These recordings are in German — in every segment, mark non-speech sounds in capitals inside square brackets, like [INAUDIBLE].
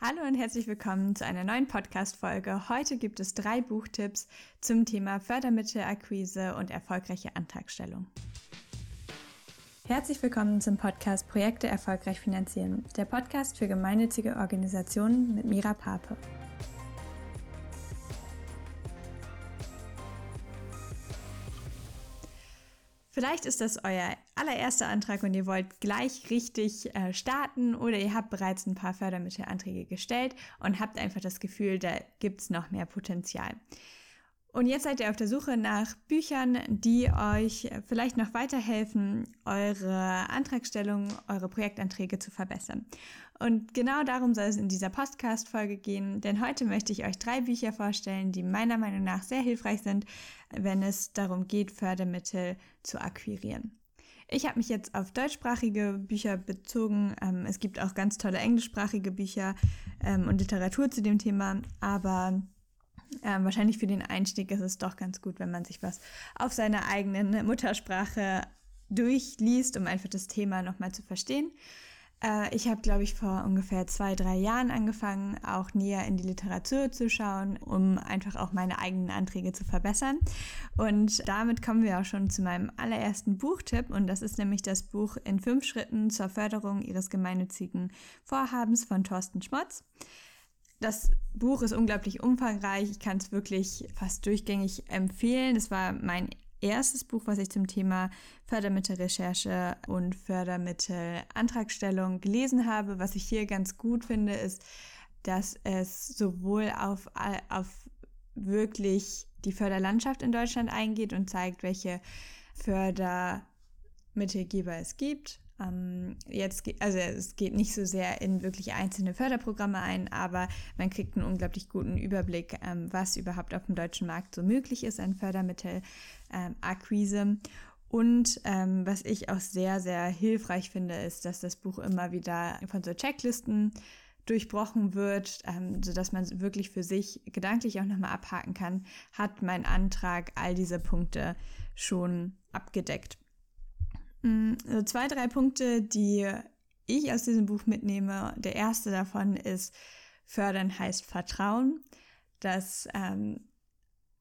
Hallo und herzlich willkommen zu einer neuen Podcast-Folge. Heute gibt es drei Buchtipps zum Thema Fördermittelakquise und erfolgreiche Antragstellung. Herzlich willkommen zum Podcast Projekte erfolgreich finanzieren, der Podcast für gemeinnützige Organisationen mit Mira Pape. Vielleicht ist das euer allererster Antrag und ihr wollt gleich richtig äh, starten oder ihr habt bereits ein paar Fördermittelanträge gestellt und habt einfach das Gefühl, da gibt es noch mehr Potenzial. Und jetzt seid ihr auf der Suche nach Büchern, die euch vielleicht noch weiterhelfen, eure Antragstellung, eure Projektanträge zu verbessern. Und genau darum soll es in dieser Podcast-Folge gehen, denn heute möchte ich euch drei Bücher vorstellen, die meiner Meinung nach sehr hilfreich sind, wenn es darum geht, Fördermittel zu akquirieren. Ich habe mich jetzt auf deutschsprachige Bücher bezogen. Ähm, es gibt auch ganz tolle englischsprachige Bücher ähm, und Literatur zu dem Thema, aber ähm, wahrscheinlich für den Einstieg ist es doch ganz gut, wenn man sich was auf seiner eigenen Muttersprache durchliest, um einfach das Thema nochmal zu verstehen. Äh, ich habe, glaube ich, vor ungefähr zwei, drei Jahren angefangen, auch näher in die Literatur zu schauen, um einfach auch meine eigenen Anträge zu verbessern. Und damit kommen wir auch schon zu meinem allerersten Buchtipp. Und das ist nämlich das Buch In fünf Schritten zur Förderung Ihres gemeinnützigen Vorhabens von Thorsten Schmotz. Das Buch ist unglaublich umfangreich. Ich kann es wirklich fast durchgängig empfehlen. Das war mein erstes Buch, was ich zum Thema Fördermittelrecherche und Fördermittelantragstellung gelesen habe. Was ich hier ganz gut finde, ist, dass es sowohl auf, auf wirklich die Förderlandschaft in Deutschland eingeht und zeigt, welche Fördermittelgeber es gibt, jetzt, also es geht nicht so sehr in wirklich einzelne Förderprogramme ein, aber man kriegt einen unglaublich guten Überblick, ähm, was überhaupt auf dem deutschen Markt so möglich ist an Fördermittelakquise. Ähm, und ähm, was ich auch sehr, sehr hilfreich finde, ist, dass das Buch immer wieder von so Checklisten durchbrochen wird, ähm, so dass man wirklich für sich gedanklich auch nochmal abhaken kann, hat mein Antrag all diese Punkte schon abgedeckt. Also zwei, drei Punkte, die ich aus diesem Buch mitnehme. Der erste davon ist, fördern heißt Vertrauen, dass ähm,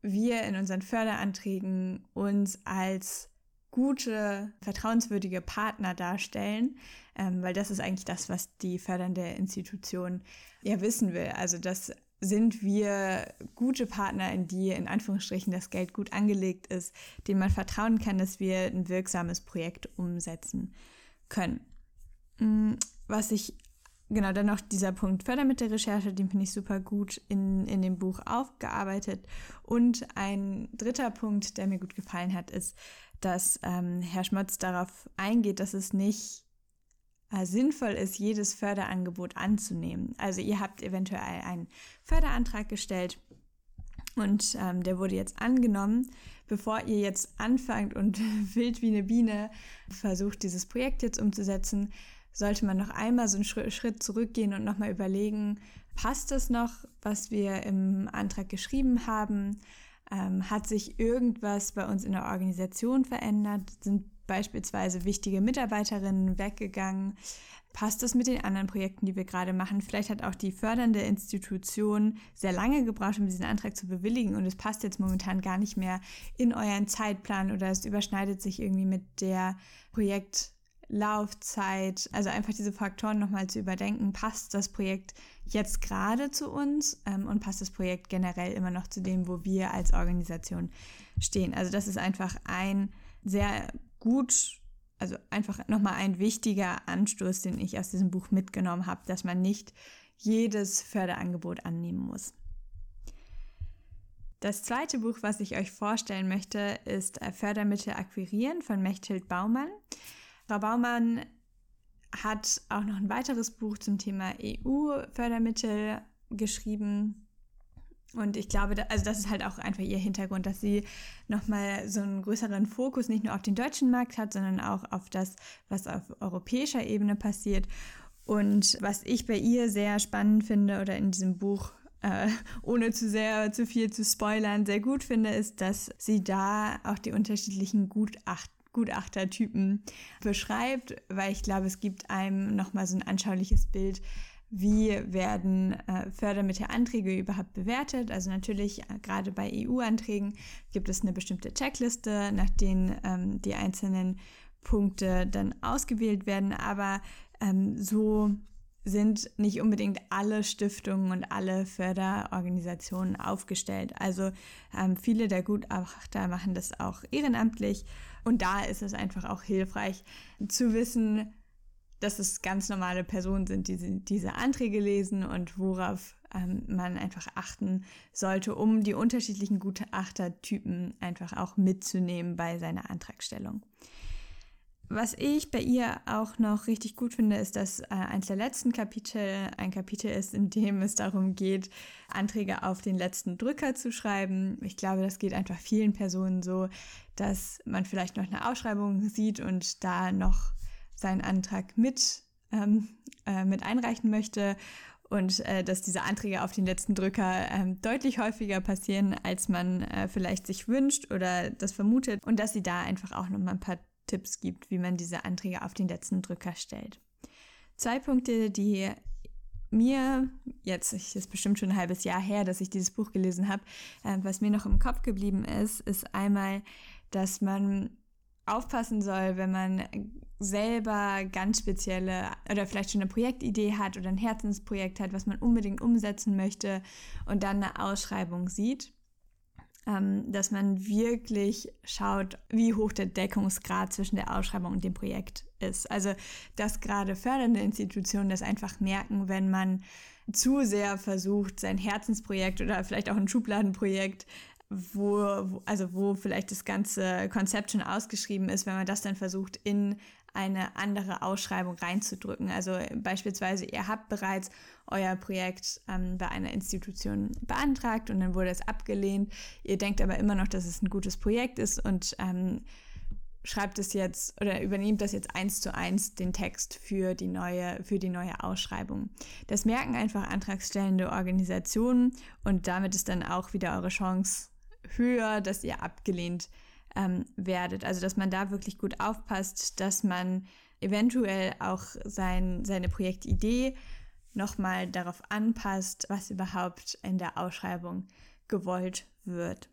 wir in unseren Förderanträgen uns als gute, vertrauenswürdige Partner darstellen, ähm, weil das ist eigentlich das, was die fördernde Institution ja wissen will. Also, dass sind wir gute Partner, in die in Anführungsstrichen das Geld gut angelegt ist, denen man vertrauen kann, dass wir ein wirksames Projekt umsetzen können. Mm, was ich, genau, dann noch dieser Punkt Fördermittelrecherche, den finde ich super gut in, in dem Buch aufgearbeitet. Und ein dritter Punkt, der mir gut gefallen hat, ist, dass ähm, Herr Schmotz darauf eingeht, dass es nicht sinnvoll ist, jedes Förderangebot anzunehmen. Also ihr habt eventuell einen Förderantrag gestellt und ähm, der wurde jetzt angenommen. Bevor ihr jetzt anfangt und [LAUGHS] wild wie eine Biene versucht, dieses Projekt jetzt umzusetzen, sollte man noch einmal so einen Schritt zurückgehen und nochmal überlegen, passt das noch, was wir im Antrag geschrieben haben? Ähm, hat sich irgendwas bei uns in der Organisation verändert? Sind beispielsweise wichtige Mitarbeiterinnen weggegangen? Passt das mit den anderen Projekten, die wir gerade machen? Vielleicht hat auch die fördernde Institution sehr lange gebraucht, um diesen Antrag zu bewilligen und es passt jetzt momentan gar nicht mehr in euren Zeitplan oder es überschneidet sich irgendwie mit der Projektlaufzeit. Also einfach diese Faktoren nochmal zu überdenken. Passt das Projekt jetzt gerade zu uns ähm, und passt das Projekt generell immer noch zu dem, wo wir als Organisation stehen? Also das ist einfach ein sehr gut, also einfach nochmal ein wichtiger Anstoß, den ich aus diesem Buch mitgenommen habe, dass man nicht jedes Förderangebot annehmen muss. Das zweite Buch, was ich euch vorstellen möchte, ist Fördermittel akquirieren von Mechthild Baumann. Frau Baumann hat auch noch ein weiteres Buch zum Thema EU-Fördermittel geschrieben. Und ich glaube, also das ist halt auch einfach ihr Hintergrund, dass sie nochmal so einen größeren Fokus nicht nur auf den deutschen Markt hat, sondern auch auf das, was auf europäischer Ebene passiert. Und was ich bei ihr sehr spannend finde oder in diesem Buch äh, ohne zu sehr zu viel zu spoilern, sehr gut finde, ist, dass sie da auch die unterschiedlichen Gutachten Gutachtertypen beschreibt, weil ich glaube, es gibt einem nochmal so ein anschauliches Bild, wie werden äh, Fördermittelanträge überhaupt bewertet. Also natürlich äh, gerade bei EU-Anträgen gibt es eine bestimmte Checkliste, nach denen ähm, die einzelnen Punkte dann ausgewählt werden. Aber ähm, so sind nicht unbedingt alle Stiftungen und alle Förderorganisationen aufgestellt. Also ähm, viele der Gutachter machen das auch ehrenamtlich und da ist es einfach auch hilfreich zu wissen, dass es ganz normale Personen sind, die diese Anträge lesen und worauf ähm, man einfach achten sollte, um die unterschiedlichen Gutachtertypen einfach auch mitzunehmen bei seiner Antragstellung. Was ich bei ihr auch noch richtig gut finde, ist, dass äh, eins der letzten Kapitel ein Kapitel ist, in dem es darum geht, Anträge auf den letzten Drücker zu schreiben. Ich glaube, das geht einfach vielen Personen so, dass man vielleicht noch eine Ausschreibung sieht und da noch seinen Antrag mit, ähm, äh, mit einreichen möchte und äh, dass diese Anträge auf den letzten Drücker äh, deutlich häufiger passieren, als man äh, vielleicht sich wünscht oder das vermutet und dass sie da einfach auch noch mal ein paar Tipps gibt, wie man diese Anträge auf den letzten Drücker stellt. Zwei Punkte, die mir jetzt, es ist bestimmt schon ein halbes Jahr her, dass ich dieses Buch gelesen habe, äh, was mir noch im Kopf geblieben ist, ist einmal, dass man aufpassen soll, wenn man selber ganz spezielle oder vielleicht schon eine Projektidee hat oder ein Herzensprojekt hat, was man unbedingt umsetzen möchte und dann eine Ausschreibung sieht ähm, dass man wirklich schaut, wie hoch der Deckungsgrad zwischen der Ausschreibung und dem Projekt ist. Also, dass gerade fördernde Institutionen das einfach merken, wenn man zu sehr versucht, sein Herzensprojekt oder vielleicht auch ein Schubladenprojekt wo, also wo vielleicht das ganze Konzept schon ausgeschrieben ist, wenn man das dann versucht, in eine andere Ausschreibung reinzudrücken. Also beispielsweise, ihr habt bereits euer Projekt ähm, bei einer Institution beantragt und dann wurde es abgelehnt. Ihr denkt aber immer noch, dass es ein gutes Projekt ist und ähm, schreibt es jetzt oder übernehmt das jetzt eins zu eins den Text für die neue, für die neue Ausschreibung. Das merken einfach antragstellende Organisationen und damit ist dann auch wieder eure Chance höher, dass ihr abgelehnt ähm, werdet. Also dass man da wirklich gut aufpasst, dass man eventuell auch sein, seine Projektidee nochmal darauf anpasst, was überhaupt in der Ausschreibung gewollt wird.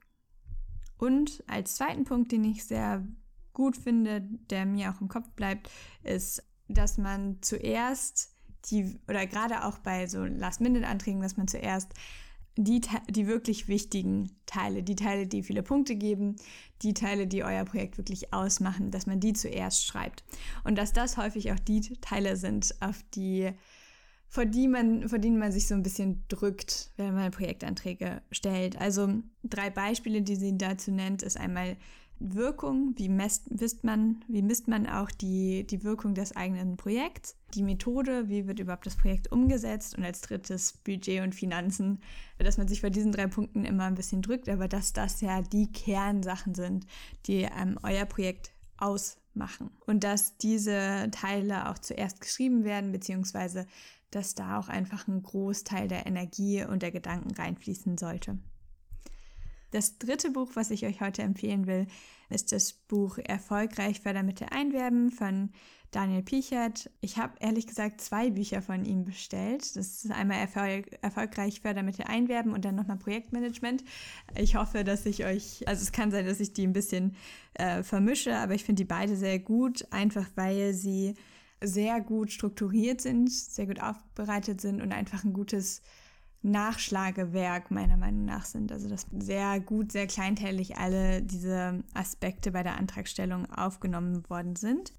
Und als zweiten Punkt, den ich sehr gut finde, der mir auch im Kopf bleibt, ist, dass man zuerst die, oder gerade auch bei so Last-Minute-Anträgen, dass man zuerst die, die wirklich wichtigen Teile, die Teile, die viele Punkte geben, die Teile, die euer Projekt wirklich ausmachen, dass man die zuerst schreibt. Und dass das häufig auch die Teile sind, auf die, vor, die man, vor denen man sich so ein bisschen drückt, wenn man Projektanträge stellt. Also drei Beispiele, die sie dazu nennt, ist einmal Wirkung, wie misst man, wie misst man auch die, die Wirkung des eigenen Projekts, die Methode, wie wird überhaupt das Projekt umgesetzt? Und als drittes Budget und Finanzen, dass man sich bei diesen drei Punkten immer ein bisschen drückt, aber dass das ja die Kernsachen sind, die ähm, euer Projekt ausmachen. Und dass diese Teile auch zuerst geschrieben werden, beziehungsweise dass da auch einfach ein Großteil der Energie und der Gedanken reinfließen sollte. Das dritte Buch, was ich euch heute empfehlen will, ist das Buch Erfolgreich Fördermittel einwerben von Daniel Pichert. Ich habe ehrlich gesagt zwei Bücher von ihm bestellt. Das ist einmal Erfolg, Erfolgreich Fördermittel einwerben und dann nochmal Projektmanagement. Ich hoffe, dass ich euch, also es kann sein, dass ich die ein bisschen äh, vermische, aber ich finde die beide sehr gut, einfach weil sie sehr gut strukturiert sind, sehr gut aufbereitet sind und einfach ein gutes Nachschlagewerk meiner Meinung nach sind. Also dass sehr gut, sehr kleinteilig alle diese Aspekte bei der Antragstellung aufgenommen worden sind.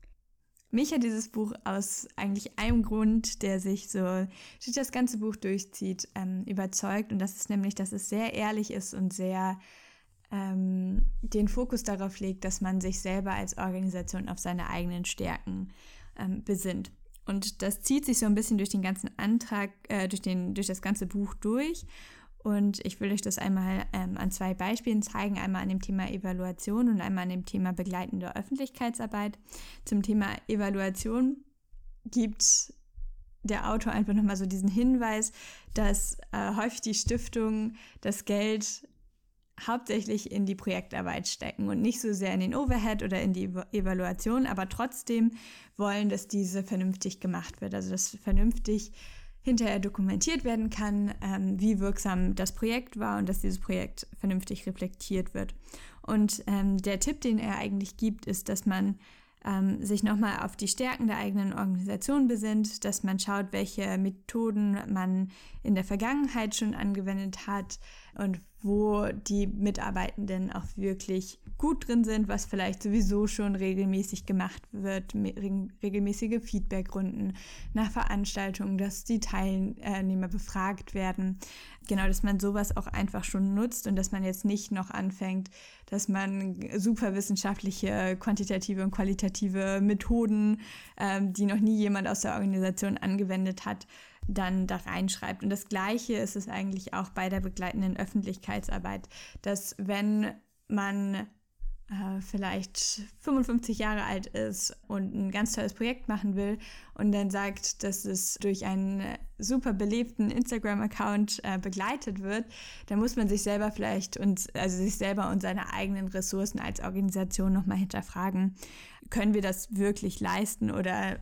Mich hat dieses Buch aus eigentlich einem Grund, der sich so durch das ganze Buch durchzieht, ähm, überzeugt. Und das ist nämlich, dass es sehr ehrlich ist und sehr ähm, den Fokus darauf legt, dass man sich selber als Organisation auf seine eigenen Stärken ähm, besinnt. Und das zieht sich so ein bisschen durch den ganzen Antrag, äh, durch, den, durch das ganze Buch durch. Und ich will euch das einmal ähm, an zwei Beispielen zeigen. Einmal an dem Thema Evaluation und einmal an dem Thema begleitende Öffentlichkeitsarbeit. Zum Thema Evaluation gibt der Autor einfach nochmal so diesen Hinweis, dass äh, häufig die Stiftung das Geld hauptsächlich in die Projektarbeit stecken und nicht so sehr in den Overhead oder in die Evaluation, aber trotzdem wollen, dass diese vernünftig gemacht wird. Also dass vernünftig hinterher dokumentiert werden kann, ähm, wie wirksam das Projekt war und dass dieses Projekt vernünftig reflektiert wird. Und ähm, der Tipp, den er eigentlich gibt, ist, dass man ähm, sich nochmal auf die Stärken der eigenen Organisation besinnt, dass man schaut, welche Methoden man in der Vergangenheit schon angewendet hat und wo die Mitarbeitenden auch wirklich gut drin sind, was vielleicht sowieso schon regelmäßig gemacht wird, regelmäßige Feedbackrunden nach Veranstaltungen, dass die Teilnehmer befragt werden. Genau, dass man sowas auch einfach schon nutzt und dass man jetzt nicht noch anfängt, dass man super wissenschaftliche, quantitative und qualitative Methoden, ähm, die noch nie jemand aus der Organisation angewendet hat, dann da reinschreibt. Und das Gleiche ist es eigentlich auch bei der begleitenden Öffentlichkeitsarbeit, dass wenn man äh, vielleicht 55 Jahre alt ist und ein ganz tolles Projekt machen will und dann sagt, dass es durch einen super belebten Instagram-Account äh, begleitet wird, dann muss man sich selber vielleicht und also sich selber und seine eigenen Ressourcen als Organisation nochmal hinterfragen. Können wir das wirklich leisten oder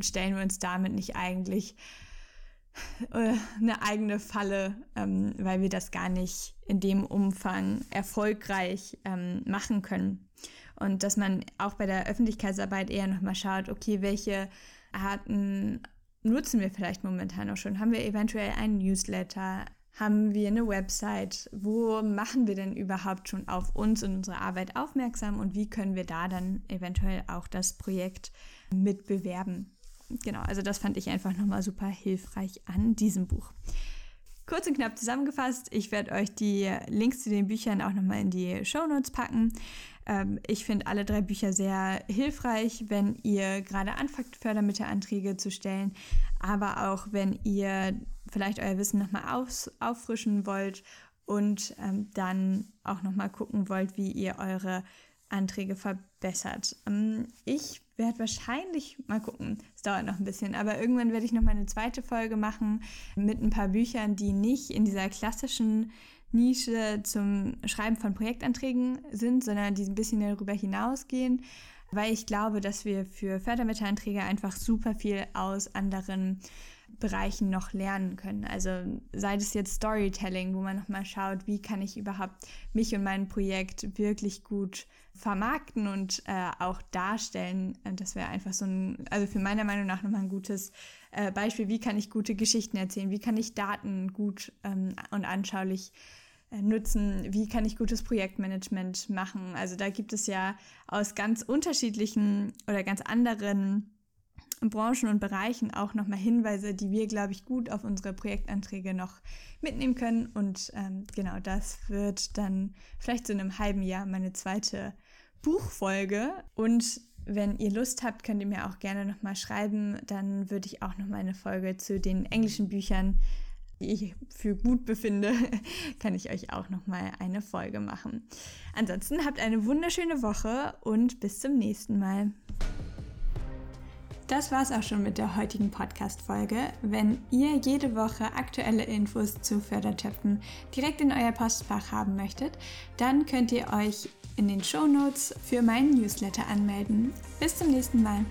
stellen wir uns damit nicht eigentlich eine eigene Falle, ähm, weil wir das gar nicht in dem Umfang erfolgreich ähm, machen können. Und dass man auch bei der Öffentlichkeitsarbeit eher nochmal schaut, okay, welche Arten nutzen wir vielleicht momentan auch schon? Haben wir eventuell einen Newsletter? Haben wir eine Website? Wo machen wir denn überhaupt schon auf uns und unsere Arbeit aufmerksam? Und wie können wir da dann eventuell auch das Projekt mitbewerben? Genau, also das fand ich einfach nochmal super hilfreich an diesem Buch. Kurz und knapp zusammengefasst, ich werde euch die Links zu den Büchern auch nochmal in die Show Notes packen. Ähm, ich finde alle drei Bücher sehr hilfreich, wenn ihr gerade anfangt, Fördermittelanträge zu stellen, aber auch wenn ihr vielleicht euer Wissen nochmal auffrischen wollt und ähm, dann auch nochmal gucken wollt, wie ihr eure Anträge verbessert. Ähm, ich werde wahrscheinlich mal gucken, es dauert noch ein bisschen, aber irgendwann werde ich noch mal eine zweite Folge machen mit ein paar Büchern, die nicht in dieser klassischen Nische zum Schreiben von Projektanträgen sind, sondern die ein bisschen darüber hinausgehen, weil ich glaube, dass wir für Fördermittelanträge einfach super viel aus anderen Bereichen noch lernen können. Also sei es jetzt Storytelling, wo man nochmal schaut, wie kann ich überhaupt mich und mein Projekt wirklich gut vermarkten und äh, auch darstellen. Das wäre einfach so ein, also für meiner Meinung nach nochmal ein gutes äh, Beispiel, wie kann ich gute Geschichten erzählen, wie kann ich Daten gut ähm, und anschaulich äh, nutzen, wie kann ich gutes Projektmanagement machen. Also da gibt es ja aus ganz unterschiedlichen oder ganz anderen Branchen und Bereichen auch nochmal Hinweise, die wir, glaube ich, gut auf unsere Projektanträge noch mitnehmen können. Und ähm, genau das wird dann vielleicht so in einem halben Jahr meine zweite Buchfolge. Und wenn ihr Lust habt, könnt ihr mir auch gerne nochmal schreiben. Dann würde ich auch nochmal eine Folge zu den englischen Büchern, die ich für gut befinde, [LAUGHS] kann ich euch auch nochmal eine Folge machen. Ansonsten habt eine wunderschöne Woche und bis zum nächsten Mal. Das war's auch schon mit der heutigen Podcast-Folge. Wenn ihr jede Woche aktuelle Infos zu Fördertöpfen direkt in euer Postfach haben möchtet, dann könnt ihr euch in den Show Notes für meinen Newsletter anmelden. Bis zum nächsten Mal.